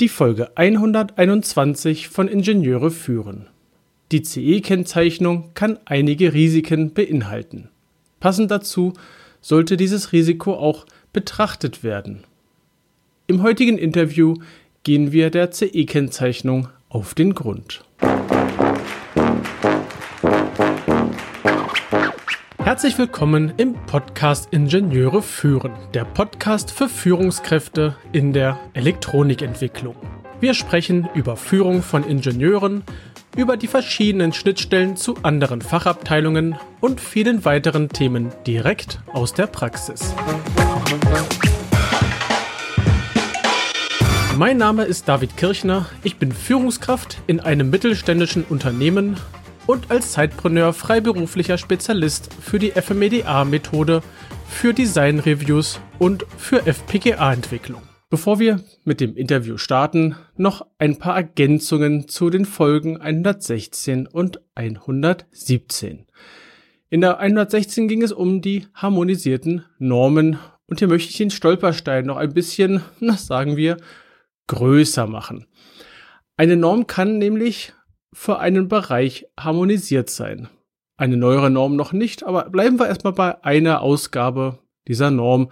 Die Folge 121 von Ingenieure führen. Die CE-Kennzeichnung kann einige Risiken beinhalten. Passend dazu sollte dieses Risiko auch betrachtet werden. Im heutigen Interview gehen wir der CE-Kennzeichnung auf den Grund. Herzlich willkommen im Podcast Ingenieure führen, der Podcast für Führungskräfte in der Elektronikentwicklung. Wir sprechen über Führung von Ingenieuren, über die verschiedenen Schnittstellen zu anderen Fachabteilungen und vielen weiteren Themen direkt aus der Praxis. Mein Name ist David Kirchner, ich bin Führungskraft in einem mittelständischen Unternehmen und als Zeitpreneur freiberuflicher Spezialist für die FMEDA-Methode, für Design-Reviews und für FPGA-Entwicklung. Bevor wir mit dem Interview starten, noch ein paar Ergänzungen zu den Folgen 116 und 117. In der 116 ging es um die harmonisierten Normen und hier möchte ich den Stolperstein noch ein bisschen, na sagen wir, größer machen. Eine Norm kann nämlich für einen Bereich harmonisiert sein. Eine neuere Norm noch nicht, aber bleiben wir erstmal bei einer Ausgabe dieser Norm.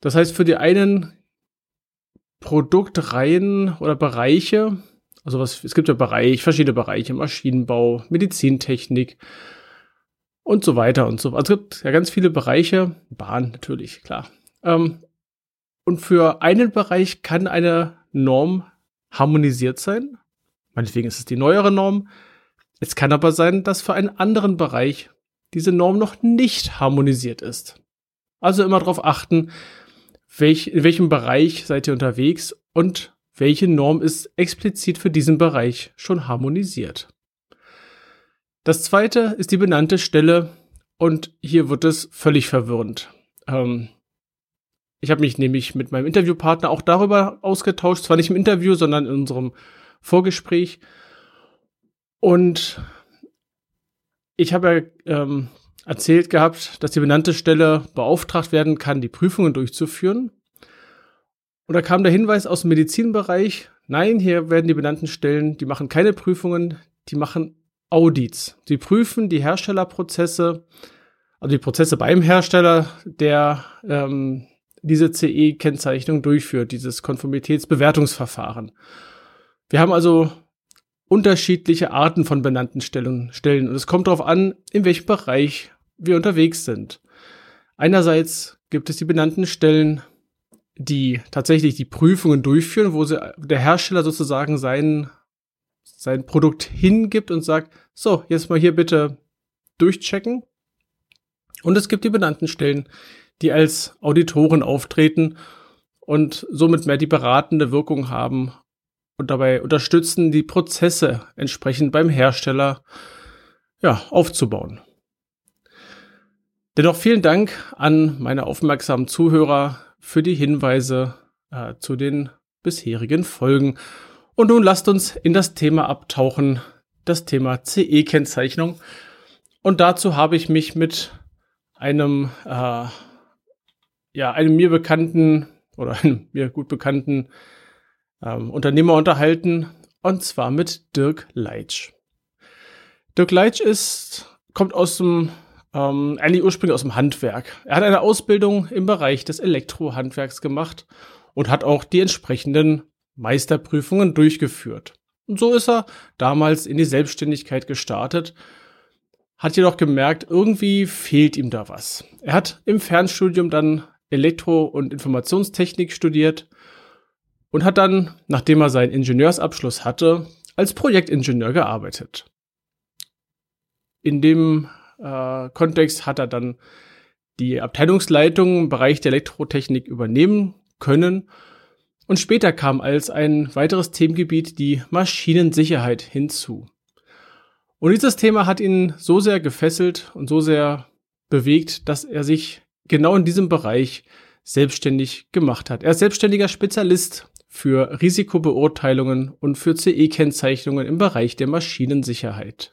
Das heißt, für die einen Produktreihen oder Bereiche, also was, es gibt ja Bereich, verschiedene Bereiche, Maschinenbau, Medizintechnik und so weiter und so. Also es gibt ja ganz viele Bereiche, Bahn natürlich, klar. Ähm, und für einen Bereich kann eine Norm harmonisiert sein, Meinetwegen ist es die neuere Norm. Es kann aber sein, dass für einen anderen Bereich diese Norm noch nicht harmonisiert ist. Also immer darauf achten, welch, in welchem Bereich seid ihr unterwegs und welche Norm ist explizit für diesen Bereich schon harmonisiert. Das zweite ist die benannte Stelle und hier wird es völlig verwirrend. Ähm, ich habe mich nämlich mit meinem Interviewpartner auch darüber ausgetauscht, zwar nicht im Interview, sondern in unserem Vorgespräch. Und ich habe ja ähm, erzählt gehabt, dass die benannte Stelle beauftragt werden kann, die Prüfungen durchzuführen. Und da kam der Hinweis aus dem Medizinbereich, nein, hier werden die benannten Stellen, die machen keine Prüfungen, die machen Audits. Die prüfen die Herstellerprozesse, also die Prozesse beim Hersteller, der ähm, diese CE-Kennzeichnung durchführt, dieses Konformitätsbewertungsverfahren. Wir haben also unterschiedliche Arten von benannten Stellen, und es kommt darauf an, in welchem Bereich wir unterwegs sind. Einerseits gibt es die benannten Stellen, die tatsächlich die Prüfungen durchführen, wo sie, der Hersteller sozusagen sein, sein Produkt hingibt und sagt, so, jetzt mal hier bitte durchchecken. Und es gibt die benannten Stellen, die als Auditoren auftreten und somit mehr die beratende Wirkung haben und dabei unterstützen, die Prozesse entsprechend beim Hersteller ja, aufzubauen. Dennoch vielen Dank an meine aufmerksamen Zuhörer für die Hinweise äh, zu den bisherigen Folgen. Und nun lasst uns in das Thema abtauchen, das Thema CE-Kennzeichnung. Und dazu habe ich mich mit einem, äh, ja, einem mir bekannten oder einem mir gut bekannten ähm, Unternehmer unterhalten, und zwar mit Dirk Leitsch. Dirk Leitsch ist, kommt aus dem, ähm, eigentlich ursprünglich aus dem Handwerk. Er hat eine Ausbildung im Bereich des Elektrohandwerks gemacht und hat auch die entsprechenden Meisterprüfungen durchgeführt. Und so ist er damals in die Selbstständigkeit gestartet, hat jedoch gemerkt, irgendwie fehlt ihm da was. Er hat im Fernstudium dann Elektro- und Informationstechnik studiert und hat dann, nachdem er seinen Ingenieursabschluss hatte, als Projektingenieur gearbeitet. In dem äh, Kontext hat er dann die Abteilungsleitung im Bereich der Elektrotechnik übernehmen können und später kam als ein weiteres Themengebiet die Maschinensicherheit hinzu. Und dieses Thema hat ihn so sehr gefesselt und so sehr bewegt, dass er sich genau in diesem Bereich selbstständig gemacht hat. Er ist selbstständiger Spezialist für Risikobeurteilungen und für CE-Kennzeichnungen im Bereich der Maschinensicherheit.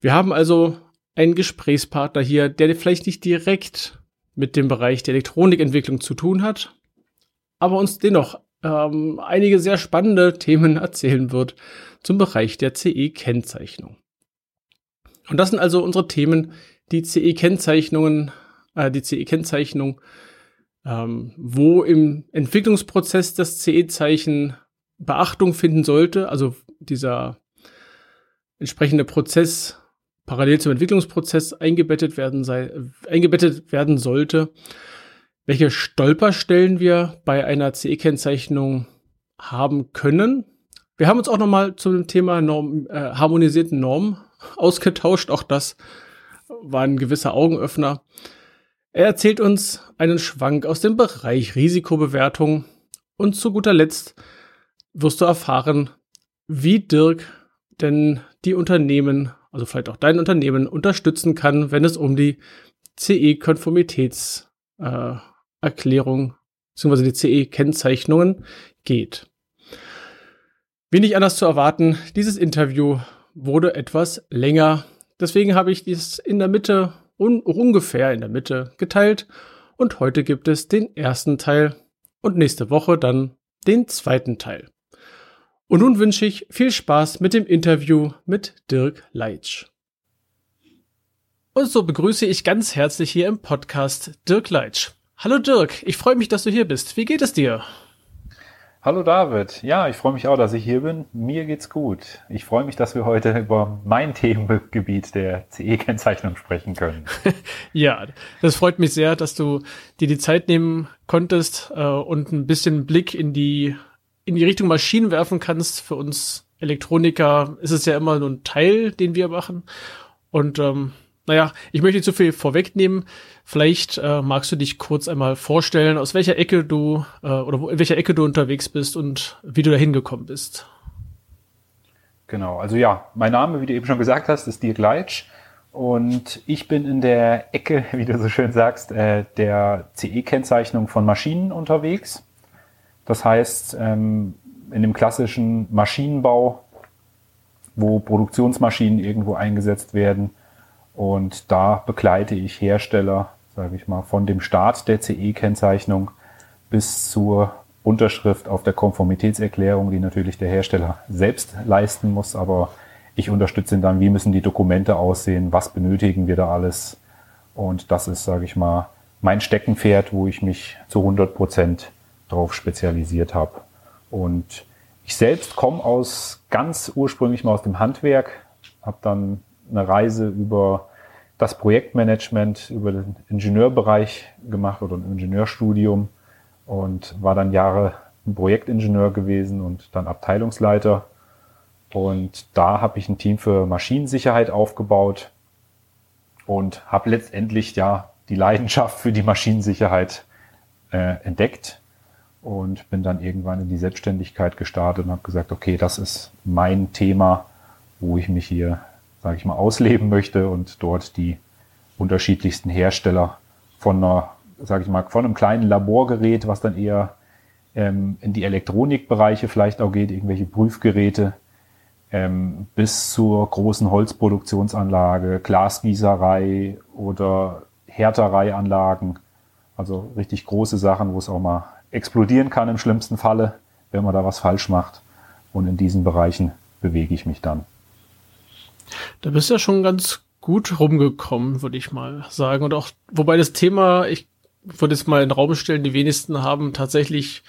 Wir haben also einen Gesprächspartner hier, der vielleicht nicht direkt mit dem Bereich der Elektronikentwicklung zu tun hat, aber uns dennoch ähm, einige sehr spannende Themen erzählen wird zum Bereich der CE-Kennzeichnung. Und das sind also unsere Themen, die CE-Kennzeichnungen, äh, die CE-Kennzeichnung, ähm, wo im Entwicklungsprozess das CE-Zeichen Beachtung finden sollte, also dieser entsprechende Prozess parallel zum Entwicklungsprozess eingebettet werden, sei, eingebettet werden sollte. Welche Stolperstellen wir bei einer CE-Kennzeichnung haben können. Wir haben uns auch nochmal zum Thema Norm, äh, harmonisierten Normen ausgetauscht. Auch das war ein gewisser Augenöffner. Er erzählt uns einen Schwank aus dem Bereich Risikobewertung und zu guter Letzt wirst du erfahren, wie Dirk denn die Unternehmen, also vielleicht auch dein Unternehmen, unterstützen kann, wenn es um die CE-Konformitätserklärung äh, bzw. die CE-Kennzeichnungen geht. Wenig anders zu erwarten, dieses Interview wurde etwas länger. Deswegen habe ich dies in der Mitte, un ungefähr in der Mitte geteilt. Und heute gibt es den ersten Teil und nächste Woche dann den zweiten Teil. Und nun wünsche ich viel Spaß mit dem Interview mit Dirk Leitsch. Und so begrüße ich ganz herzlich hier im Podcast Dirk Leitsch. Hallo Dirk, ich freue mich, dass du hier bist. Wie geht es dir? Hallo David. Ja, ich freue mich auch, dass ich hier bin. Mir geht's gut. Ich freue mich, dass wir heute über mein Themengebiet der CE-Kennzeichnung sprechen können. ja, das freut mich sehr, dass du dir die Zeit nehmen konntest äh, und ein bisschen Blick in die in die Richtung Maschinen werfen kannst. Für uns Elektroniker ist es ja immer nur ein Teil, den wir machen. Und ähm, naja, ich möchte nicht zu viel vorwegnehmen. Vielleicht äh, magst du dich kurz einmal vorstellen, aus welcher Ecke du äh, oder wo, in welcher Ecke du unterwegs bist und wie du da hingekommen bist. Genau, also ja, mein Name, wie du eben schon gesagt hast, ist Dirk Leitsch und ich bin in der Ecke, wie du so schön sagst, äh, der CE-Kennzeichnung von Maschinen unterwegs. Das heißt, ähm, in dem klassischen Maschinenbau, wo Produktionsmaschinen irgendwo eingesetzt werden, und da begleite ich Hersteller, sage ich mal, von dem Start der CE-Kennzeichnung bis zur Unterschrift auf der Konformitätserklärung, die natürlich der Hersteller selbst leisten muss, aber ich unterstütze ihn dann, wie müssen die Dokumente aussehen, was benötigen wir da alles. Und das ist, sage ich mal, mein Steckenpferd, wo ich mich zu 100 Prozent drauf spezialisiert habe. Und ich selbst komme aus ganz ursprünglich mal aus dem Handwerk, habe dann eine Reise über das Projektmanagement, über den Ingenieurbereich gemacht oder ein Ingenieurstudium und war dann Jahre ein Projektingenieur gewesen und dann Abteilungsleiter. Und da habe ich ein Team für Maschinensicherheit aufgebaut und habe letztendlich ja die Leidenschaft für die Maschinensicherheit äh, entdeckt und bin dann irgendwann in die Selbstständigkeit gestartet und habe gesagt, okay, das ist mein Thema, wo ich mich hier sage ich mal, ausleben möchte und dort die unterschiedlichsten Hersteller von einer, sage ich mal, von einem kleinen Laborgerät, was dann eher ähm, in die Elektronikbereiche vielleicht auch geht, irgendwelche Prüfgeräte, ähm, bis zur großen Holzproduktionsanlage, Glasgießerei oder Härtereianlagen. Also richtig große Sachen, wo es auch mal explodieren kann im schlimmsten Falle, wenn man da was falsch macht. Und in diesen Bereichen bewege ich mich dann. Da bist du ja schon ganz gut rumgekommen, würde ich mal sagen. Und auch, wobei das Thema, ich würde jetzt mal in den Raum stellen, die wenigsten haben tatsächlich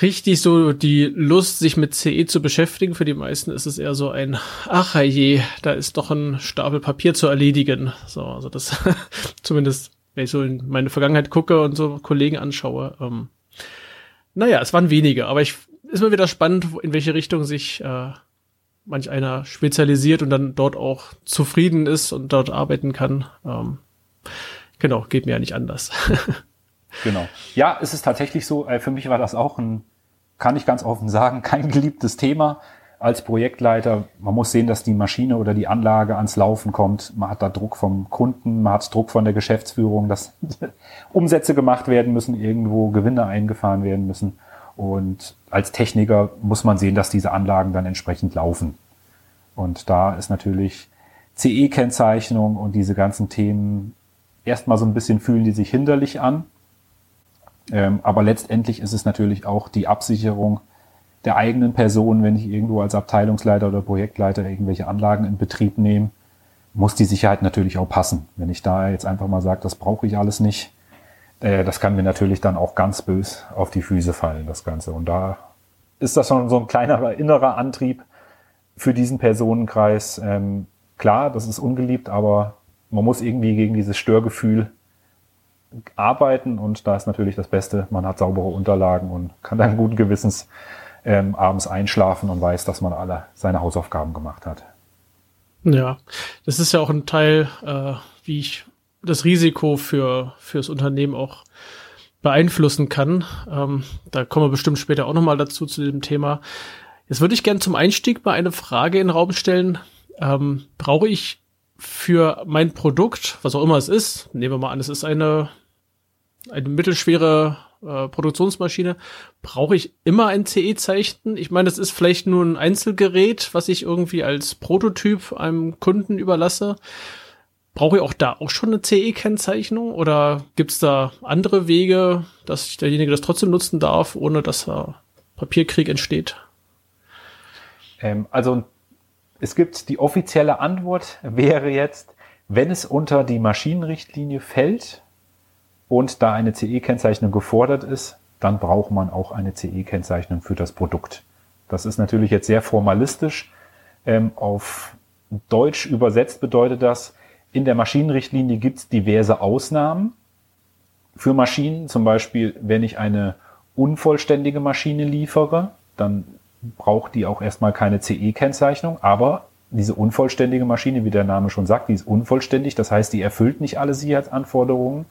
richtig so die Lust, sich mit CE zu beschäftigen. Für die meisten ist es eher so ein, ach je, da ist doch ein Stapel Papier zu erledigen. So, also das zumindest, wenn ich so in meine Vergangenheit gucke und so Kollegen anschaue. Ähm, naja, es waren wenige, aber ich ist mal wieder spannend, in welche Richtung sich äh, manch einer spezialisiert und dann dort auch zufrieden ist und dort arbeiten kann. Ähm, genau, geht mir ja nicht anders. genau. Ja, es ist tatsächlich so, äh, für mich war das auch ein, kann ich ganz offen sagen, kein geliebtes Thema als Projektleiter. Man muss sehen, dass die Maschine oder die Anlage ans Laufen kommt. Man hat da Druck vom Kunden, man hat Druck von der Geschäftsführung, dass Umsätze gemacht werden müssen, irgendwo Gewinne eingefahren werden müssen. Und als Techniker muss man sehen, dass diese Anlagen dann entsprechend laufen. Und da ist natürlich CE-Kennzeichnung und diese ganzen Themen erstmal so ein bisschen fühlen die sich hinderlich an. Ähm, aber letztendlich ist es natürlich auch die Absicherung der eigenen Person, wenn ich irgendwo als Abteilungsleiter oder Projektleiter irgendwelche Anlagen in Betrieb nehme, muss die Sicherheit natürlich auch passen. Wenn ich da jetzt einfach mal sage, das brauche ich alles nicht, äh, das kann mir natürlich dann auch ganz bös auf die Füße fallen, das Ganze. Und da ist das schon so ein kleiner innerer Antrieb für diesen Personenkreis. Ähm, klar, das ist ungeliebt, aber man muss irgendwie gegen dieses Störgefühl arbeiten und da ist natürlich das Beste, man hat saubere Unterlagen und kann dann guten Gewissens ähm, abends einschlafen und weiß, dass man alle seine Hausaufgaben gemacht hat. Ja, das ist ja auch ein Teil, äh, wie ich das Risiko für fürs Unternehmen auch beeinflussen kann. Ähm, da kommen wir bestimmt später auch nochmal dazu zu dem Thema. Jetzt würde ich gerne zum Einstieg mal eine Frage in den Raum stellen. Ähm, brauche ich für mein Produkt, was auch immer es ist, nehmen wir mal an, es ist eine, eine mittelschwere äh, Produktionsmaschine, brauche ich immer ein CE-Zeichen? Ich meine, das ist vielleicht nur ein Einzelgerät, was ich irgendwie als Prototyp einem Kunden überlasse. Brauche ich auch da auch schon eine CE-Kennzeichnung oder gibt es da andere Wege, dass derjenige das trotzdem nutzen darf, ohne dass da Papierkrieg entsteht? Ähm, also es gibt die offizielle Antwort wäre jetzt, wenn es unter die Maschinenrichtlinie fällt und da eine CE-Kennzeichnung gefordert ist, dann braucht man auch eine CE-Kennzeichnung für das Produkt. Das ist natürlich jetzt sehr formalistisch. Ähm, auf Deutsch übersetzt bedeutet das, in der Maschinenrichtlinie gibt es diverse Ausnahmen für Maschinen. Zum Beispiel, wenn ich eine unvollständige Maschine liefere, dann braucht die auch erstmal keine CE-Kennzeichnung. Aber diese unvollständige Maschine, wie der Name schon sagt, die ist unvollständig. Das heißt, die erfüllt nicht alle Sicherheitsanforderungen.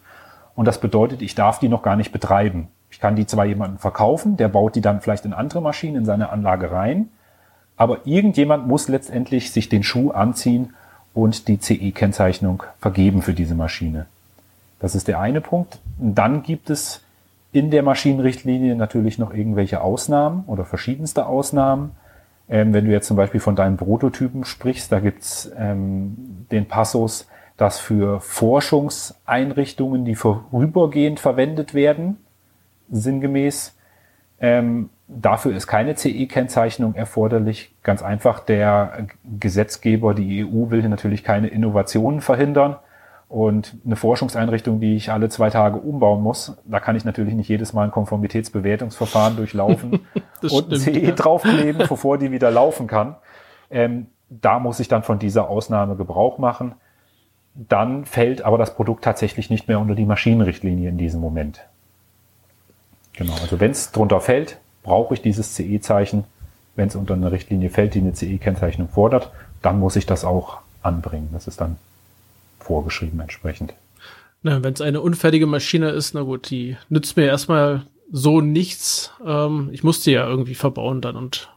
Und das bedeutet, ich darf die noch gar nicht betreiben. Ich kann die zwar jemandem verkaufen, der baut die dann vielleicht in andere Maschinen in seine Anlage rein. Aber irgendjemand muss letztendlich sich den Schuh anziehen und die CE-Kennzeichnung vergeben für diese Maschine. Das ist der eine Punkt. Dann gibt es in der Maschinenrichtlinie natürlich noch irgendwelche Ausnahmen oder verschiedenste Ausnahmen. Ähm, wenn du jetzt zum Beispiel von deinen Prototypen sprichst, da gibt's ähm, den Passus, dass für Forschungseinrichtungen, die vorübergehend verwendet werden, sinngemäß, ähm, Dafür ist keine CE-Kennzeichnung erforderlich. Ganz einfach, der Gesetzgeber, die EU, will natürlich keine Innovationen verhindern. Und eine Forschungseinrichtung, die ich alle zwei Tage umbauen muss, da kann ich natürlich nicht jedes Mal ein Konformitätsbewertungsverfahren durchlaufen und ein CE ja. draufkleben, bevor die wieder laufen kann. Ähm, da muss ich dann von dieser Ausnahme Gebrauch machen. Dann fällt aber das Produkt tatsächlich nicht mehr unter die Maschinenrichtlinie in diesem Moment. Genau, also wenn es drunter fällt, brauche ich dieses CE-Zeichen. Wenn es unter eine Richtlinie fällt, die eine CE-Kennzeichnung fordert, dann muss ich das auch anbringen. Das ist dann vorgeschrieben entsprechend. Na, wenn es eine unfertige Maschine ist, na gut, die nützt mir erstmal so nichts. Ähm, ich musste ja irgendwie verbauen dann und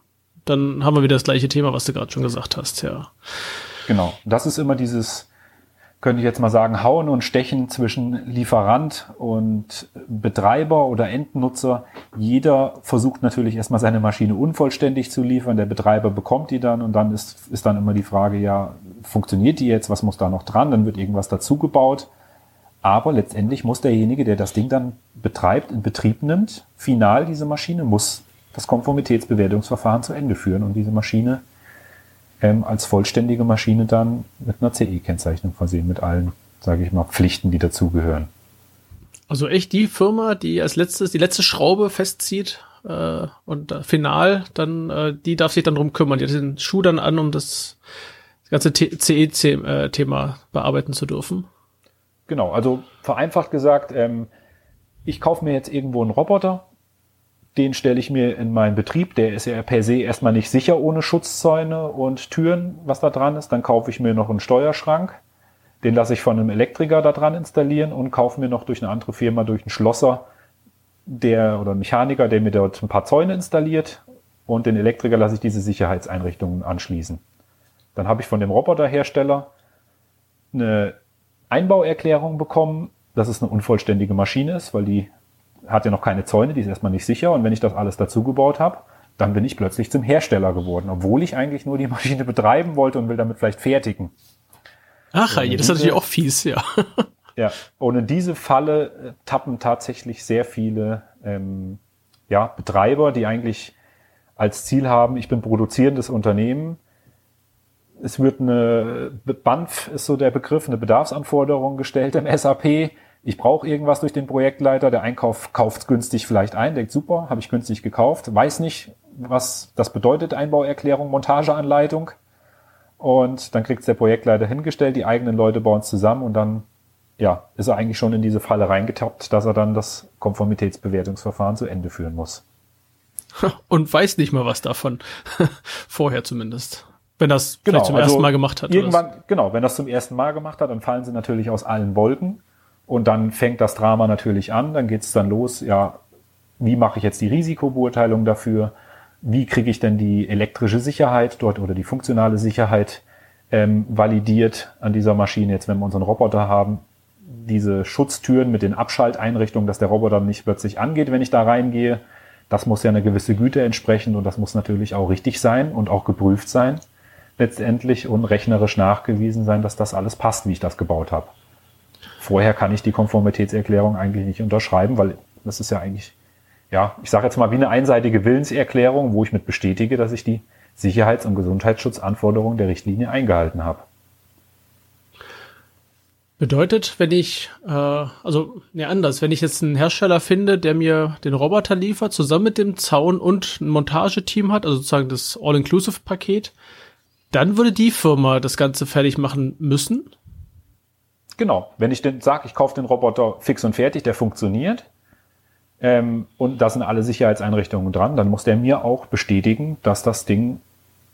dann haben wir wieder das gleiche Thema, was du gerade schon gesagt hast, ja. Genau. Das ist immer dieses, könnte ich jetzt mal sagen, Hauen und Stechen zwischen Lieferant und Betreiber oder Endnutzer. Jeder versucht natürlich erstmal seine Maschine unvollständig zu liefern. Der Betreiber bekommt die dann und dann ist, ist dann immer die Frage, ja, funktioniert die jetzt? Was muss da noch dran? Dann wird irgendwas dazugebaut. Aber letztendlich muss derjenige, der das Ding dann betreibt, in Betrieb nimmt, final diese Maschine, muss das Konformitätsbewertungsverfahren zu Ende führen und diese Maschine ähm, als vollständige Maschine dann mit einer CE-Kennzeichnung versehen, mit allen, sage ich mal, Pflichten, die dazugehören. Also echt die Firma, die als letztes die letzte Schraube festzieht äh, und äh, final, dann äh, die darf sich dann drum kümmern. Die hat den Schuh dann an, um das, ganze CE-Thema bearbeiten zu dürfen. Genau, also vereinfacht gesagt, ähm, ich kaufe mir jetzt irgendwo einen Roboter, den stelle ich mir in meinen Betrieb. Der ist ja per se erstmal nicht sicher ohne Schutzzäune und Türen, was da dran ist. Dann kaufe ich mir noch einen Steuerschrank. Den lasse ich von einem Elektriker da dran installieren und kaufe mir noch durch eine andere Firma, durch einen Schlosser, der oder Mechaniker, der mir dort ein paar Zäune installiert. Und den Elektriker lasse ich diese Sicherheitseinrichtungen anschließen. Dann habe ich von dem Roboterhersteller eine Einbauerklärung bekommen, dass es eine unvollständige Maschine ist, weil die hat ja noch keine Zäune, die ist erstmal nicht sicher. Und wenn ich das alles dazu gebaut habe, dann bin ich plötzlich zum Hersteller geworden, obwohl ich eigentlich nur die Maschine betreiben wollte und will damit vielleicht fertigen. Ach, ja, das ist natürlich auch fies, ja. Ja, ohne diese Falle äh, tappen tatsächlich sehr viele ähm, ja, Betreiber, die eigentlich als Ziel haben, ich bin produzierendes Unternehmen. Es wird eine BANF ist so der Begriff, eine Bedarfsanforderung gestellt im SAP. Ich brauche irgendwas durch den Projektleiter. Der Einkauf kauft günstig vielleicht ein, denkt super, habe ich günstig gekauft, weiß nicht, was das bedeutet, Einbauerklärung, Montageanleitung. Und dann kriegt der Projektleiter hingestellt, die eigenen Leute bauen es zusammen und dann ja, ist er eigentlich schon in diese Falle reingetappt, dass er dann das Konformitätsbewertungsverfahren zu Ende führen muss. Und weiß nicht mal was davon. Vorher zumindest. Wenn das genau, zum also ersten Mal gemacht hat. Irgendwann, genau, wenn das zum ersten Mal gemacht hat, dann fallen sie natürlich aus allen Wolken. Und dann fängt das Drama natürlich an. Dann geht's dann los, ja, wie mache ich jetzt die Risikobeurteilung dafür? Wie kriege ich denn die elektrische Sicherheit dort oder die funktionale Sicherheit ähm, validiert an dieser Maschine? Jetzt, wenn wir unseren Roboter haben, diese Schutztüren mit den Abschalteinrichtungen, dass der Roboter nicht plötzlich angeht, wenn ich da reingehe. Das muss ja eine gewisse Güte entsprechen und das muss natürlich auch richtig sein und auch geprüft sein letztendlich und rechnerisch nachgewiesen sein, dass das alles passt, wie ich das gebaut habe. Vorher kann ich die Konformitätserklärung eigentlich nicht unterschreiben, weil das ist ja eigentlich, ja, ich sage jetzt mal wie eine einseitige Willenserklärung, wo ich mit bestätige, dass ich die Sicherheits- und Gesundheitsschutzanforderungen der Richtlinie eingehalten habe. Bedeutet, wenn ich, äh, also ne anders, wenn ich jetzt einen Hersteller finde, der mir den Roboter liefert, zusammen mit dem Zaun und ein Montageteam hat, also sozusagen das All-Inclusive-Paket, dann würde die Firma das Ganze fertig machen müssen? Genau, wenn ich denn sage, ich kaufe den Roboter fix und fertig, der funktioniert, ähm, und da sind alle Sicherheitseinrichtungen dran, dann muss der mir auch bestätigen, dass das Ding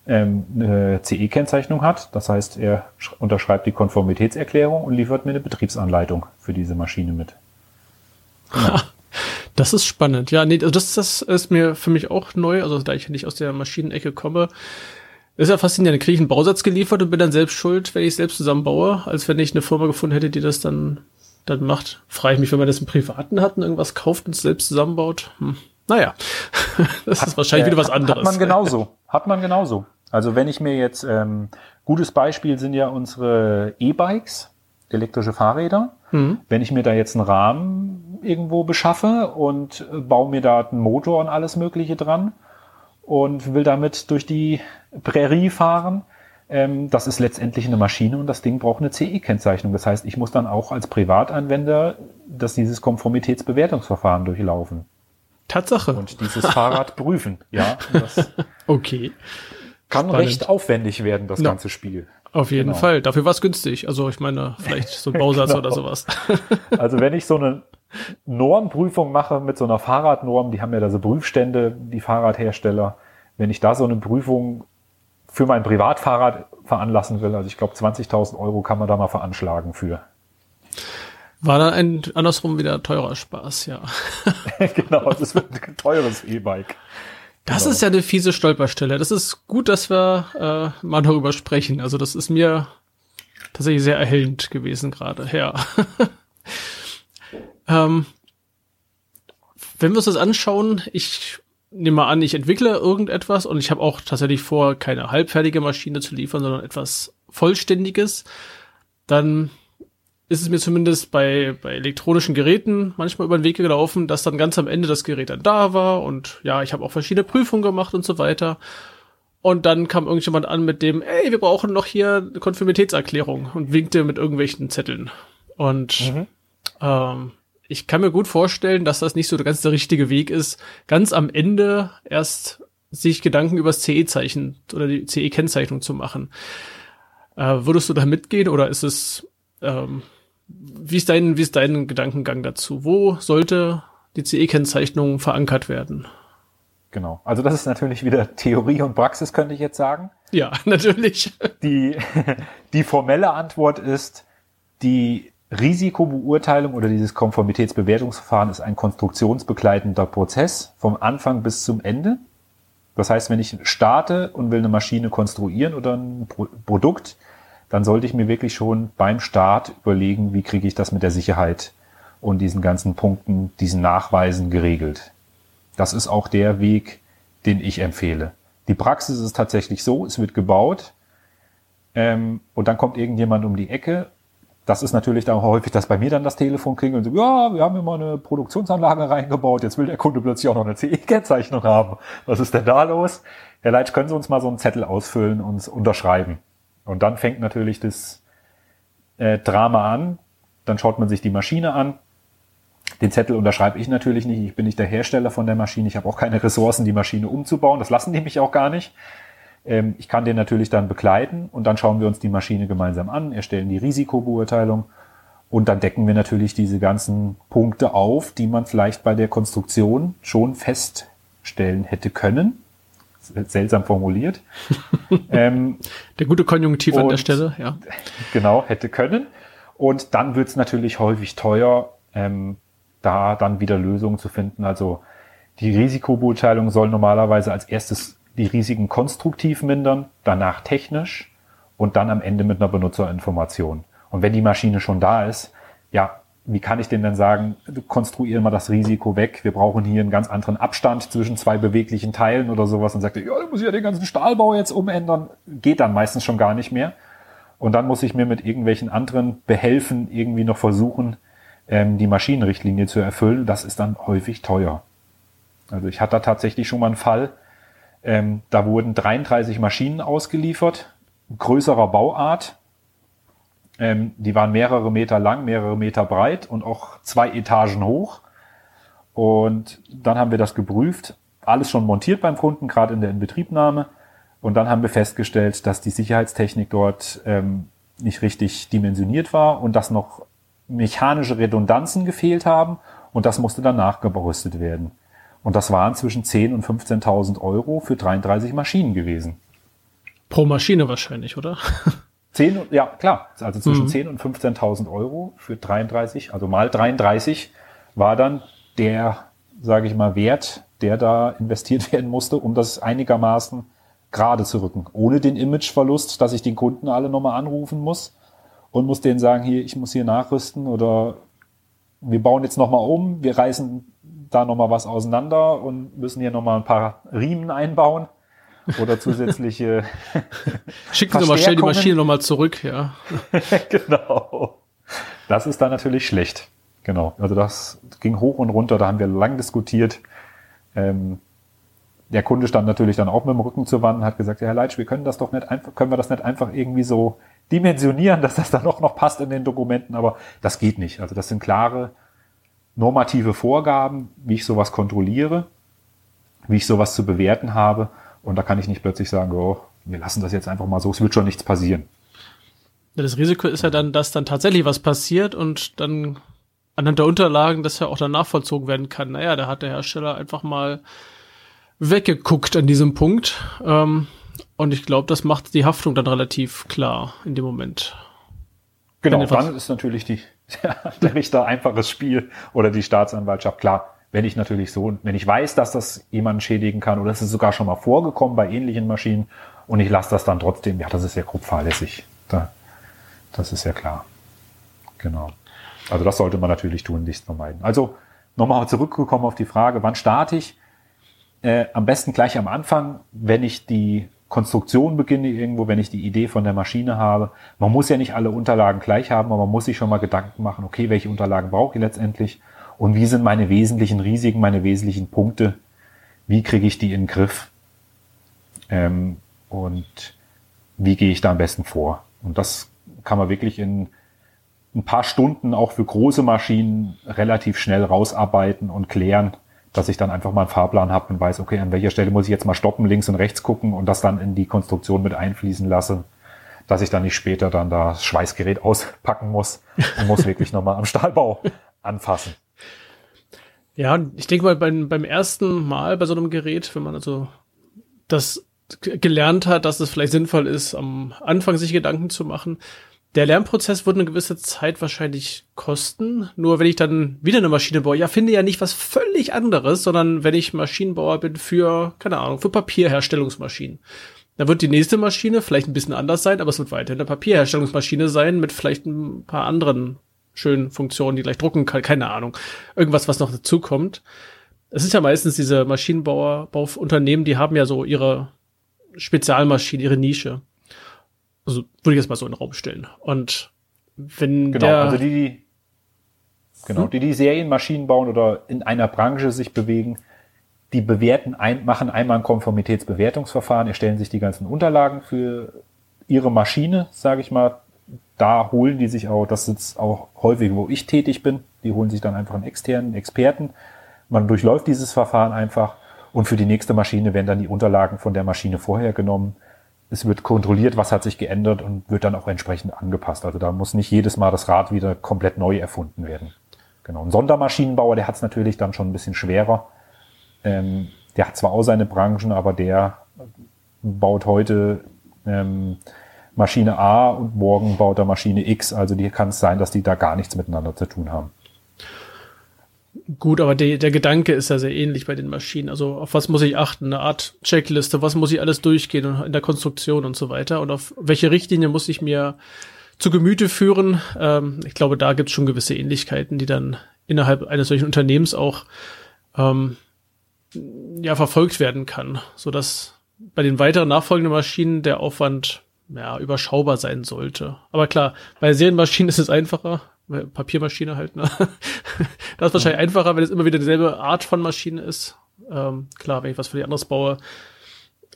ähm, eine CE-Kennzeichnung hat. Das heißt, er unterschreibt die Konformitätserklärung und liefert mir eine Betriebsanleitung für diese Maschine mit. Genau. Das ist spannend. Ja, nee, also das, das ist mir für mich auch neu, also da ich nicht aus der Maschinenecke komme. Ist ja faszinierend. Dann kriege ich einen Bausatz geliefert und bin dann selbst schuld, wenn ich es selbst zusammenbaue, als wenn ich eine Firma gefunden hätte, die das dann, dann macht. Frage ich mich, wenn man das im Privaten hat und irgendwas kauft und es selbst zusammenbaut. Hm. Naja, das hat, ist wahrscheinlich äh, wieder was anderes. Hat man genauso. Hat man genauso. Also wenn ich mir jetzt, ähm, gutes Beispiel sind ja unsere E-Bikes, elektrische Fahrräder. Mhm. Wenn ich mir da jetzt einen Rahmen irgendwo beschaffe und baue mir da einen Motor und alles Mögliche dran und will damit durch die Prärie fahren, ähm, das ist letztendlich eine Maschine und das Ding braucht eine CE-Kennzeichnung. Das heißt, ich muss dann auch als Privatanwender das dieses Konformitätsbewertungsverfahren durchlaufen. Tatsache. Und dieses Fahrrad prüfen. Ja. okay. Kann Spannend. recht aufwendig werden, das no. ganze Spiel. Auf jeden genau. Fall. Dafür war es günstig. Also ich meine, vielleicht so ein Bausatz genau. oder sowas. also wenn ich so eine Normprüfung mache mit so einer Fahrradnorm, die haben ja da so Prüfstände, die Fahrradhersteller. Wenn ich da so eine Prüfung für mein Privatfahrrad veranlassen will, also ich glaube 20.000 Euro kann man da mal veranschlagen für. War dann ein andersrum wieder teurer Spaß, ja. genau, das wird ein teures E-Bike. Das genau. ist ja eine fiese Stolperstelle. Das ist gut, dass wir äh, mal darüber sprechen. Also das ist mir tatsächlich sehr erhellend gewesen gerade. Ja. ähm, wenn wir uns das anschauen, ich nehme mal an, ich entwickle irgendetwas und ich habe auch tatsächlich vor, keine halbfertige Maschine zu liefern, sondern etwas Vollständiges, dann ist es mir zumindest bei, bei elektronischen Geräten manchmal über den Weg gelaufen, dass dann ganz am Ende das Gerät dann da war und ja, ich habe auch verschiedene Prüfungen gemacht und so weiter. Und dann kam irgendjemand an mit dem, ey, wir brauchen noch hier eine Konformitätserklärung und winkte mit irgendwelchen Zetteln. Und mhm. ähm, ich kann mir gut vorstellen, dass das nicht so der ganz der richtige Weg ist, ganz am Ende erst sich Gedanken über das CE-Zeichen oder die CE-Kennzeichnung zu machen. Äh, würdest du da mitgehen oder ist es ähm, wie ist dein, wie ist dein Gedankengang dazu? Wo sollte die CE-Kennzeichnung verankert werden? Genau. Also das ist natürlich wieder Theorie und Praxis, könnte ich jetzt sagen. Ja, natürlich. Die, die formelle Antwort ist, die Risikobeurteilung oder dieses Konformitätsbewertungsverfahren ist ein konstruktionsbegleitender Prozess vom Anfang bis zum Ende. Das heißt, wenn ich starte und will eine Maschine konstruieren oder ein Produkt, dann sollte ich mir wirklich schon beim Start überlegen, wie kriege ich das mit der Sicherheit und diesen ganzen Punkten, diesen Nachweisen geregelt. Das ist auch der Weg, den ich empfehle. Die Praxis ist tatsächlich so, es wird gebaut ähm, und dann kommt irgendjemand um die Ecke. Das ist natürlich dann häufig, dass bei mir dann das Telefon klingelt und so, ja, wir haben immer eine Produktionsanlage reingebaut, jetzt will der Kunde plötzlich auch noch eine CE-Kennzeichnung haben. Was ist denn da los? Herr Leitsch, können Sie uns mal so einen Zettel ausfüllen und unterschreiben? Und dann fängt natürlich das äh, Drama an. Dann schaut man sich die Maschine an. Den Zettel unterschreibe ich natürlich nicht. Ich bin nicht der Hersteller von der Maschine. Ich habe auch keine Ressourcen, die Maschine umzubauen. Das lassen die mich auch gar nicht. Ähm, ich kann den natürlich dann begleiten und dann schauen wir uns die Maschine gemeinsam an, erstellen die Risikobeurteilung und dann decken wir natürlich diese ganzen Punkte auf, die man vielleicht bei der Konstruktion schon feststellen hätte können. Seltsam formuliert. ähm, der gute Konjunktiv an der Stelle, ja. Genau, hätte können. Und dann wird es natürlich häufig teuer, ähm, da dann wieder Lösungen zu finden. Also die Risikobeurteilung soll normalerweise als erstes die Risiken konstruktiv mindern, danach technisch und dann am Ende mit einer Benutzerinformation. Und wenn die Maschine schon da ist, ja, wie kann ich denn dann sagen, konstruieren wir das Risiko weg, wir brauchen hier einen ganz anderen Abstand zwischen zwei beweglichen Teilen oder sowas und sagt, ja, du musst ja den ganzen Stahlbau jetzt umändern, geht dann meistens schon gar nicht mehr. Und dann muss ich mir mit irgendwelchen anderen Behelfen irgendwie noch versuchen, ähm, die Maschinenrichtlinie zu erfüllen. Das ist dann häufig teuer. Also ich hatte da tatsächlich schon mal einen Fall, ähm, da wurden 33 Maschinen ausgeliefert, größerer Bauart. Ähm, die waren mehrere Meter lang, mehrere Meter breit und auch zwei Etagen hoch. Und dann haben wir das geprüft, alles schon montiert beim Kunden, gerade in der Inbetriebnahme. Und dann haben wir festgestellt, dass die Sicherheitstechnik dort ähm, nicht richtig dimensioniert war und dass noch mechanische Redundanzen gefehlt haben und das musste dann nachgerüstet werden. Und das waren zwischen 10.000 und 15.000 Euro für 33 Maschinen gewesen. Pro Maschine wahrscheinlich, oder? 10, ja, klar. Also zwischen mhm. 10 und 15.000 Euro für 33, also mal 33 war dann der, sage ich mal, Wert, der da investiert werden musste, um das einigermaßen gerade zu rücken. Ohne den Imageverlust, dass ich den Kunden alle nochmal anrufen muss und muss denen sagen, hier, ich muss hier nachrüsten oder wir bauen jetzt nochmal um, wir reißen da nochmal was auseinander und müssen hier nochmal ein paar Riemen einbauen oder zusätzliche. Schicken Sie mal schnell die Maschine nochmal zurück, ja. genau. Das ist dann natürlich schlecht. Genau. Also das ging hoch und runter, da haben wir lang diskutiert. Ähm, der Kunde stand natürlich dann auch mit dem Rücken zur Wand und hat gesagt, ja, Herr Leitsch, wir können das doch nicht einfach, können wir das nicht einfach irgendwie so dimensionieren, dass das dann auch noch passt in den Dokumenten, aber das geht nicht. Also das sind klare normative Vorgaben, wie ich sowas kontrolliere, wie ich sowas zu bewerten habe. Und da kann ich nicht plötzlich sagen, oh, wir lassen das jetzt einfach mal so, es wird schon nichts passieren. Das Risiko ist ja dann, dass dann tatsächlich was passiert und dann anhand der Unterlagen das ja auch dann nachvollzogen werden kann. Naja, da hat der Hersteller einfach mal weggeguckt an diesem Punkt. Ähm, und ich glaube, das macht die Haftung dann relativ klar in dem Moment. Genau, dann ist natürlich die, der Richter einfaches Spiel oder die Staatsanwaltschaft. Klar, wenn ich natürlich so, wenn ich weiß, dass das jemanden schädigen kann oder es ist sogar schon mal vorgekommen bei ähnlichen Maschinen und ich lasse das dann trotzdem, ja, das ist ja grob fahrlässig. Da, das ist ja klar. Genau. Also das sollte man natürlich tun, nichts vermeiden. Also nochmal zurückgekommen auf die Frage, wann starte ich? Äh, am besten gleich am Anfang, wenn ich die Konstruktion beginne irgendwo, wenn ich die Idee von der Maschine habe. Man muss ja nicht alle Unterlagen gleich haben, aber man muss sich schon mal Gedanken machen, okay, welche Unterlagen brauche ich letztendlich und wie sind meine wesentlichen Risiken, meine wesentlichen Punkte, wie kriege ich die in den Griff ähm, und wie gehe ich da am besten vor. Und das kann man wirklich in ein paar Stunden auch für große Maschinen relativ schnell rausarbeiten und klären dass ich dann einfach mal einen Fahrplan habe und weiß, okay, an welcher Stelle muss ich jetzt mal stoppen, links und rechts gucken und das dann in die Konstruktion mit einfließen lasse, dass ich dann nicht später dann das Schweißgerät auspacken muss und muss wirklich nochmal am Stahlbau anfassen. Ja, ich denke mal beim, beim ersten Mal bei so einem Gerät, wenn man also das gelernt hat, dass es vielleicht sinnvoll ist, am Anfang sich Gedanken zu machen, der Lernprozess wird eine gewisse Zeit wahrscheinlich kosten. Nur wenn ich dann wieder eine Maschine baue, ja, finde ja nicht was völlig anderes, sondern wenn ich Maschinenbauer bin für, keine Ahnung, für Papierherstellungsmaschinen. Dann wird die nächste Maschine vielleicht ein bisschen anders sein, aber es wird weiterhin eine Papierherstellungsmaschine sein mit vielleicht ein paar anderen schönen Funktionen, die gleich drucken kann, keine Ahnung. Irgendwas, was noch dazukommt. Es ist ja meistens diese Maschinenbauer, Bauunternehmen, die haben ja so ihre Spezialmaschine, ihre Nische. Also würde ich jetzt mal so in den Raum stellen. Und wenn genau, der, also die, die genau, Hm? die, die Serienmaschinen bauen oder in einer Branche sich bewegen, die bewerten ein, machen einmal ein Konformitätsbewertungsverfahren, erstellen sich die ganzen Unterlagen für ihre Maschine, sage ich mal. Da holen die sich auch, das ist auch häufig, wo ich tätig bin, die holen sich dann einfach einen externen Experten. Man durchläuft dieses Verfahren einfach und für die nächste Maschine werden dann die Unterlagen von der Maschine vorher genommen. Es wird kontrolliert, was hat sich geändert und wird dann auch entsprechend angepasst. Also da muss nicht jedes Mal das Rad wieder komplett neu erfunden werden. Genau. Ein Sondermaschinenbauer, der hat es natürlich dann schon ein bisschen schwerer. Ähm, der hat zwar auch seine Branchen, aber der baut heute ähm, Maschine A und morgen baut er Maschine X. Also die kann es sein, dass die da gar nichts miteinander zu tun haben. Gut, aber der, der Gedanke ist ja sehr ähnlich bei den Maschinen. Also auf was muss ich achten? Eine Art Checkliste, was muss ich alles durchgehen und in der Konstruktion und so weiter? Und auf welche Richtlinie muss ich mir zu Gemüte führen? Ähm, ich glaube, da gibt es schon gewisse Ähnlichkeiten, die dann innerhalb eines solchen Unternehmens auch ähm, ja verfolgt werden kann, so dass bei den weiteren nachfolgenden Maschinen der Aufwand ja, überschaubar sein sollte. Aber klar, bei Serienmaschinen ist es einfacher. Papiermaschine halt, ne? das ist wahrscheinlich einfacher, wenn es immer wieder dieselbe Art von Maschine ist. Ähm, klar, wenn ich was für die anderes baue,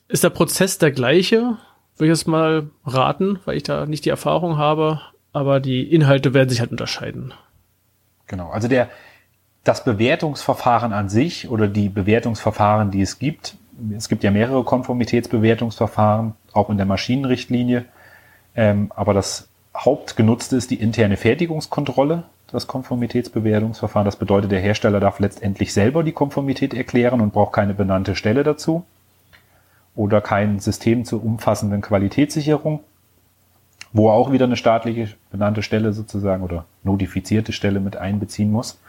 ist der Prozess der gleiche, würde ich jetzt mal raten, weil ich da nicht die Erfahrung habe, aber die Inhalte werden sich halt unterscheiden. Genau. Also der, das Bewertungsverfahren an sich oder die Bewertungsverfahren, die es gibt, es gibt ja mehrere Konformitätsbewertungsverfahren, auch in der Maschinenrichtlinie, ähm, aber das Hauptgenutzte ist die interne Fertigungskontrolle, das Konformitätsbewertungsverfahren. Das bedeutet, der Hersteller darf letztendlich selber die Konformität erklären und braucht keine benannte Stelle dazu oder kein System zur umfassenden Qualitätssicherung, wo er auch wieder eine staatliche benannte Stelle sozusagen oder notifizierte Stelle mit einbeziehen muss.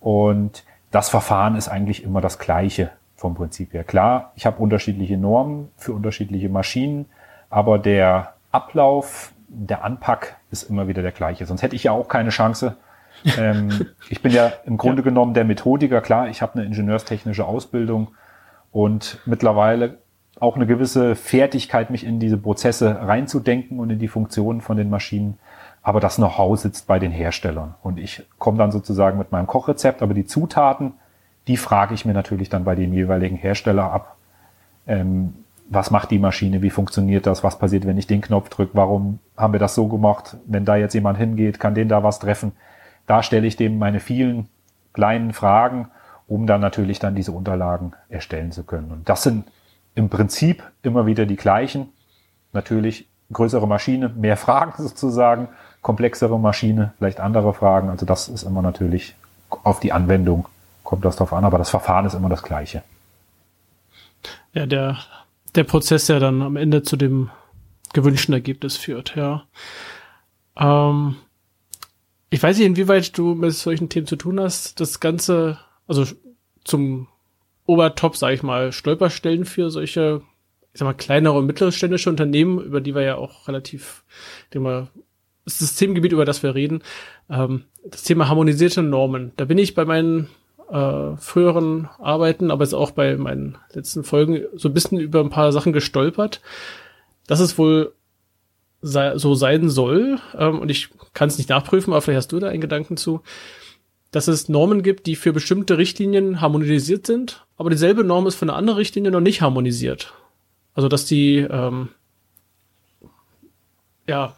Und das Verfahren ist eigentlich immer das gleiche vom Prinzip her. Klar, ich habe unterschiedliche Normen für unterschiedliche Maschinen, aber der Ablauf, der Anpack ist immer wieder der gleiche. Sonst hätte ich ja auch keine Chance. ähm, ich bin ja im Grunde ja. genommen der Methodiker. Klar, ich habe eine ingenieurstechnische Ausbildung und mittlerweile auch eine gewisse Fertigkeit, mich in diese Prozesse reinzudenken und in die Funktionen von den Maschinen. Aber das Know-how sitzt bei den Herstellern. Und ich komme dann sozusagen mit meinem Kochrezept, aber die Zutaten, die frage ich mir natürlich dann bei dem jeweiligen Hersteller ab. Ähm, was macht die Maschine? Wie funktioniert das? Was passiert, wenn ich den Knopf drücke? Warum haben wir das so gemacht? Wenn da jetzt jemand hingeht, kann den da was treffen? Da stelle ich dem meine vielen kleinen Fragen, um dann natürlich dann diese Unterlagen erstellen zu können. Und das sind im Prinzip immer wieder die gleichen. Natürlich größere Maschine, mehr Fragen sozusagen, komplexere Maschine, vielleicht andere Fragen. Also das ist immer natürlich auf die Anwendung kommt das drauf an, aber das Verfahren ist immer das gleiche. Ja, der, der Prozess, der dann am Ende zu dem gewünschten Ergebnis führt, ja. Ähm, ich weiß nicht, inwieweit du mit solchen Themen zu tun hast. Das Ganze, also zum Obertop, sage ich mal, Stolperstellen für solche, ich sag mal, kleinere und mittelständische Unternehmen, über die wir ja auch relativ, dem wir, das Systemgebiet, über das wir reden, ähm, das Thema harmonisierte Normen. Da bin ich bei meinen äh, früheren Arbeiten, aber jetzt auch bei meinen letzten Folgen so ein bisschen über ein paar Sachen gestolpert, dass es wohl sei, so sein soll, ähm, und ich kann es nicht nachprüfen, aber vielleicht hast du da einen Gedanken zu, dass es Normen gibt, die für bestimmte Richtlinien harmonisiert sind, aber dieselbe Norm ist für eine andere Richtlinie noch nicht harmonisiert. Also dass die, ähm, ja,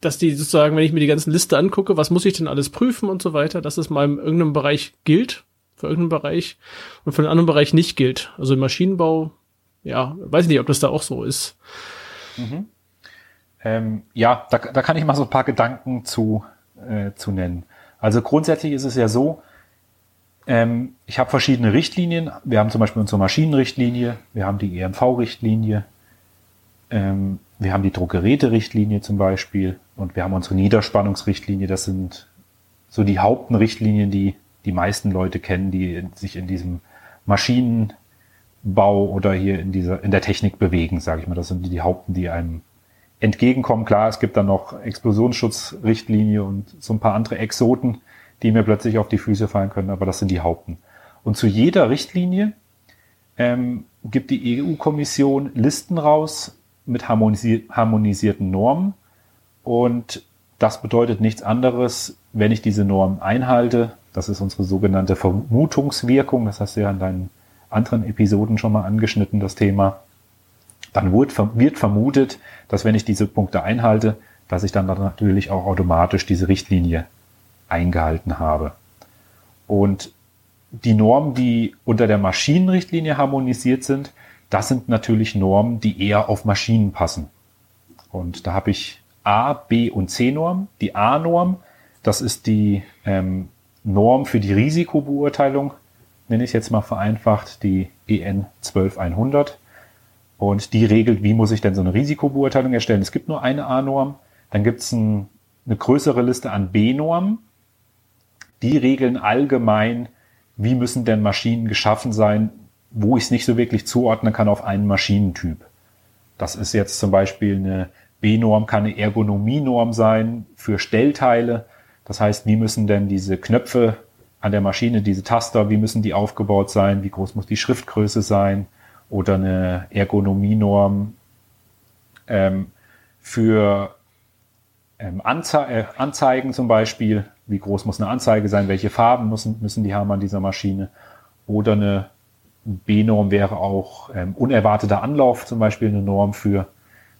dass die sozusagen, wenn ich mir die ganzen Liste angucke, was muss ich denn alles prüfen und so weiter, dass es mal in irgendeinem Bereich gilt, für irgendeinen Bereich und für einen anderen Bereich nicht gilt. Also im Maschinenbau, ja, weiß ich nicht, ob das da auch so ist. Mhm. Ähm, ja, da, da kann ich mal so ein paar Gedanken zu, äh, zu nennen. Also grundsätzlich ist es ja so, ähm, ich habe verschiedene Richtlinien. Wir haben zum Beispiel unsere Maschinenrichtlinie, wir haben die EMV-Richtlinie, ähm, wir haben die Druckgeräte-Richtlinie zum Beispiel und wir haben unsere Niederspannungsrichtlinie. Das sind so die Hauptrichtlinien, die die meisten Leute kennen, die sich in diesem Maschinenbau oder hier in dieser in der Technik bewegen, sage ich mal. Das sind die, Haupten, die einem entgegenkommen. Klar, es gibt dann noch Explosionsschutzrichtlinie und so ein paar andere Exoten, die mir plötzlich auf die Füße fallen können, aber das sind die Haupten. Und zu jeder Richtlinie ähm, gibt die EU-Kommission Listen raus mit harmonisi harmonisierten Normen und das bedeutet nichts anderes, wenn ich diese Norm einhalte. Das ist unsere sogenannte Vermutungswirkung. Das hast du ja in deinen anderen Episoden schon mal angeschnitten, das Thema. Dann wird, wird vermutet, dass wenn ich diese Punkte einhalte, dass ich dann natürlich auch automatisch diese Richtlinie eingehalten habe. Und die Normen, die unter der Maschinenrichtlinie harmonisiert sind, das sind natürlich Normen, die eher auf Maschinen passen. Und da habe ich A, B und C-Norm. Die A-Norm, das ist die ähm, Norm für die Risikobeurteilung, nenne ich jetzt mal vereinfacht, die EN 12100. Und die regelt, wie muss ich denn so eine Risikobeurteilung erstellen. Es gibt nur eine A-Norm. Dann gibt es ein, eine größere Liste an B-Normen. Die regeln allgemein, wie müssen denn Maschinen geschaffen sein, wo ich es nicht so wirklich zuordnen kann auf einen Maschinentyp. Das ist jetzt zum Beispiel eine B-Norm, kann eine Ergonomienorm sein für Stellteile. Das heißt, wie müssen denn diese Knöpfe an der Maschine, diese Taster, wie müssen die aufgebaut sein? Wie groß muss die Schriftgröße sein? Oder eine Ergonomienorm ähm, für ähm, Anze äh, Anzeigen zum Beispiel. Wie groß muss eine Anzeige sein? Welche Farben müssen, müssen die haben an dieser Maschine? Oder eine B-Norm wäre auch ähm, unerwarteter Anlauf zum Beispiel eine Norm für.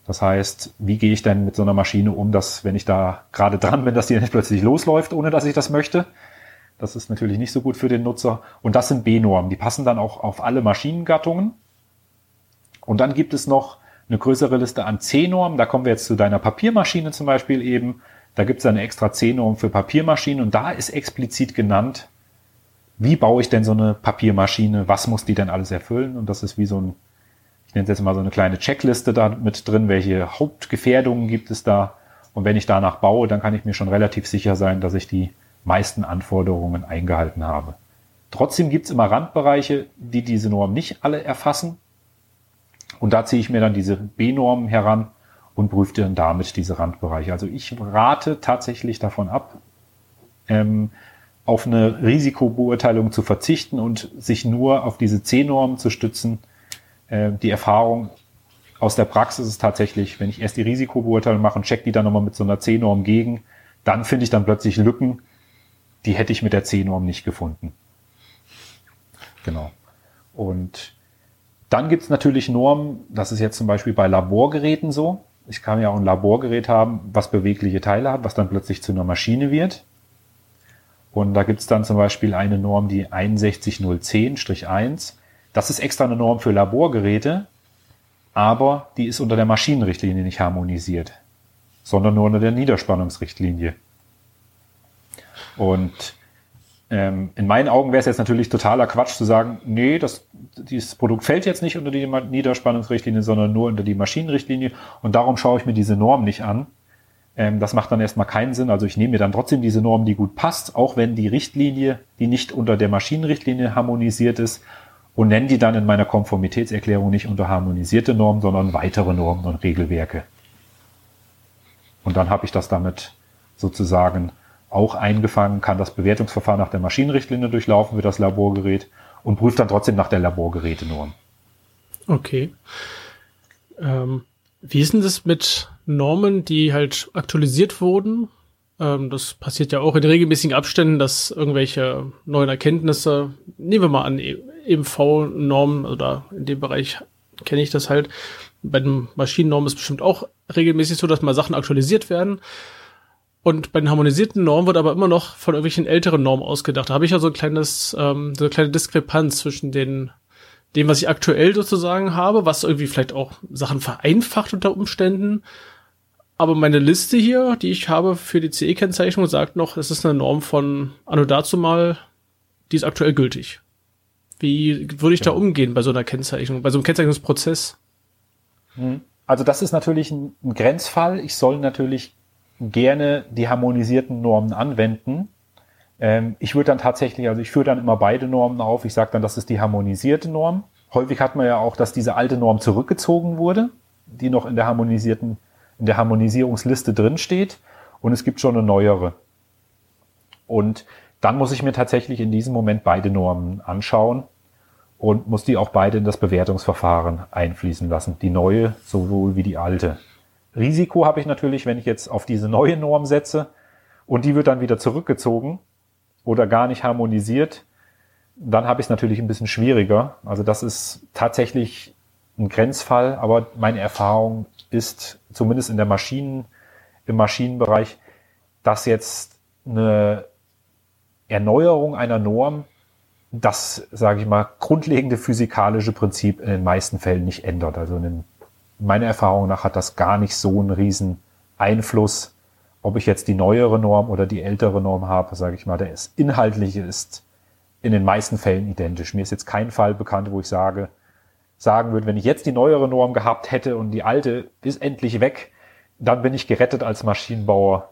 Das heißt, wie gehe ich denn mit so einer Maschine um, dass wenn ich da gerade dran bin, dass die nicht plötzlich losläuft, ohne dass ich das möchte? Das ist natürlich nicht so gut für den Nutzer. Und das sind B-Normen. Die passen dann auch auf alle Maschinengattungen. Und dann gibt es noch eine größere Liste an C-Normen. Da kommen wir jetzt zu deiner Papiermaschine zum Beispiel eben. Da gibt es eine extra C-Norm für Papiermaschinen und da ist explizit genannt, wie baue ich denn so eine Papiermaschine, was muss die denn alles erfüllen? Und das ist wie so ein, ich nenne jetzt mal so eine kleine Checkliste da mit drin, welche Hauptgefährdungen gibt es da. Und wenn ich danach baue, dann kann ich mir schon relativ sicher sein, dass ich die meisten Anforderungen eingehalten habe. Trotzdem gibt es immer Randbereiche, die diese Norm nicht alle erfassen. Und da ziehe ich mir dann diese B-Normen heran und prüfe dann damit diese Randbereiche. Also ich rate tatsächlich davon ab, ähm, auf eine Risikobeurteilung zu verzichten und sich nur auf diese C-Normen zu stützen. Äh, die Erfahrung aus der Praxis ist tatsächlich, wenn ich erst die Risikobeurteilung mache und check die dann nochmal mit so einer C-Norm gegen, dann finde ich dann plötzlich Lücken, die hätte ich mit der C-Norm nicht gefunden. Genau. Und dann gibt es natürlich Normen, das ist jetzt zum Beispiel bei Laborgeräten so. Ich kann ja auch ein Laborgerät haben, was bewegliche Teile hat, was dann plötzlich zu einer Maschine wird. Und da gibt es dann zum Beispiel eine Norm, die 61010-1. Das ist extra eine Norm für Laborgeräte, aber die ist unter der Maschinenrichtlinie nicht harmonisiert, sondern nur unter der Niederspannungsrichtlinie. Und ähm, in meinen Augen wäre es jetzt natürlich totaler Quatsch zu sagen, nee, das, dieses Produkt fällt jetzt nicht unter die Niederspannungsrichtlinie, sondern nur unter die Maschinenrichtlinie und darum schaue ich mir diese Norm nicht an, ähm, das macht dann erstmal keinen Sinn. Also ich nehme mir dann trotzdem diese Norm, die gut passt, auch wenn die Richtlinie, die nicht unter der Maschinenrichtlinie harmonisiert ist, und nenne die dann in meiner Konformitätserklärung nicht unter harmonisierte Normen, sondern weitere Normen und Regelwerke. Und dann habe ich das damit sozusagen auch eingefangen, kann das Bewertungsverfahren nach der Maschinenrichtlinie durchlaufen für das Laborgerät und prüft dann trotzdem nach der Laborgerätenorm. Okay. Ähm, wie ist denn das mit Normen, die halt aktualisiert wurden? Ähm, das passiert ja auch in regelmäßigen Abständen, dass irgendwelche neuen Erkenntnisse, nehmen wir mal an, EMV-Normen oder in dem Bereich kenne ich das halt. Bei den Maschinennormen ist bestimmt auch regelmäßig so, dass mal Sachen aktualisiert werden. Und bei den harmonisierten Normen wird aber immer noch von irgendwelchen älteren Normen ausgedacht. Da habe ich ja so ein kleines, ähm, so eine kleine Diskrepanz zwischen den dem, was ich aktuell sozusagen habe, was irgendwie vielleicht auch Sachen vereinfacht unter Umständen. Aber meine Liste hier, die ich habe für die CE-Kennzeichnung, sagt noch, es ist eine Norm von anno dazu mal, die ist aktuell gültig. Wie würde ich ja. da umgehen bei so einer Kennzeichnung, bei so einem Kennzeichnungsprozess? Hm. Also das ist natürlich ein, Grenzfall. Ich soll natürlich gerne die harmonisierten Normen anwenden. Ähm, ich würde dann tatsächlich, also ich führe dann immer beide Normen auf. Ich sage dann, das ist die harmonisierte Norm. Häufig hat man ja auch, dass diese alte Norm zurückgezogen wurde, die noch in der harmonisierten, in der Harmonisierungsliste drin steht. Und es gibt schon eine neuere. Und dann muss ich mir tatsächlich in diesem Moment beide Normen anschauen und muss die auch beide in das Bewertungsverfahren einfließen lassen. Die neue sowohl wie die alte. Risiko habe ich natürlich, wenn ich jetzt auf diese neue Norm setze und die wird dann wieder zurückgezogen oder gar nicht harmonisiert, dann habe ich es natürlich ein bisschen schwieriger. Also das ist tatsächlich ein Grenzfall, aber meine Erfahrung ist zumindest in der Maschinen, im Maschinenbereich, dass jetzt eine Erneuerung einer Norm das, sage ich mal, grundlegende physikalische Prinzip in den meisten Fällen nicht ändert. Also in meiner Erfahrung nach hat das gar nicht so einen riesen Einfluss, ob ich jetzt die neuere Norm oder die ältere Norm habe, sage ich mal. Der ist, inhaltliche ist in den meisten Fällen identisch. Mir ist jetzt kein Fall bekannt, wo ich sage, sagen würde, wenn ich jetzt die neuere Norm gehabt hätte und die alte ist endlich weg, dann bin ich gerettet als Maschinenbauer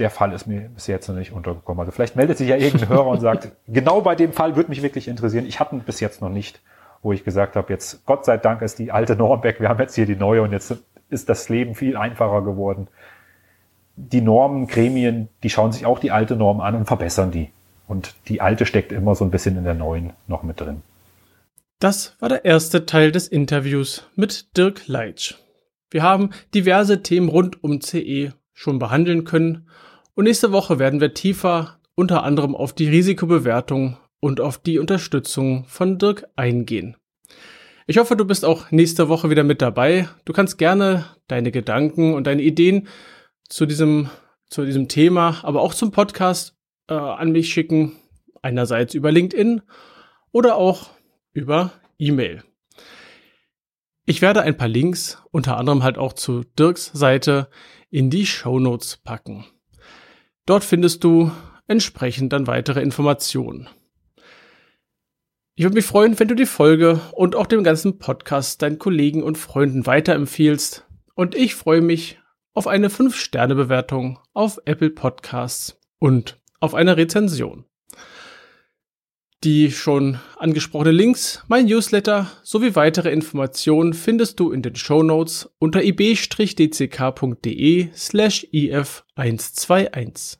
der Fall ist mir bis jetzt noch nicht untergekommen. Also vielleicht meldet sich ja irgendein Hörer und sagt, genau bei dem Fall würde mich wirklich interessieren. Ich hatte ihn bis jetzt noch nicht, wo ich gesagt habe, jetzt Gott sei Dank ist die alte Norm weg, wir haben jetzt hier die neue und jetzt ist das Leben viel einfacher geworden. Die Normen, Gremien, die schauen sich auch die alte Norm an und verbessern die. Und die alte steckt immer so ein bisschen in der neuen noch mit drin. Das war der erste Teil des Interviews mit Dirk Leitsch. Wir haben diverse Themen rund um CE schon behandeln können und nächste Woche werden wir tiefer unter anderem auf die Risikobewertung und auf die Unterstützung von Dirk eingehen. Ich hoffe, du bist auch nächste Woche wieder mit dabei. Du kannst gerne deine Gedanken und deine Ideen zu diesem, zu diesem Thema, aber auch zum Podcast äh, an mich schicken. Einerseits über LinkedIn oder auch über E-Mail. Ich werde ein paar Links, unter anderem halt auch zu Dirks Seite, in die Show Notes packen. Dort findest du entsprechend dann weitere Informationen. Ich würde mich freuen, wenn du die Folge und auch den ganzen Podcast deinen Kollegen und Freunden weiterempfiehlst. Und ich freue mich auf eine 5-Sterne-Bewertung auf Apple Podcasts und auf eine Rezension. Die schon angesprochenen Links, mein Newsletter sowie weitere Informationen findest du in den Show Notes unter ib-dck.de slash if121.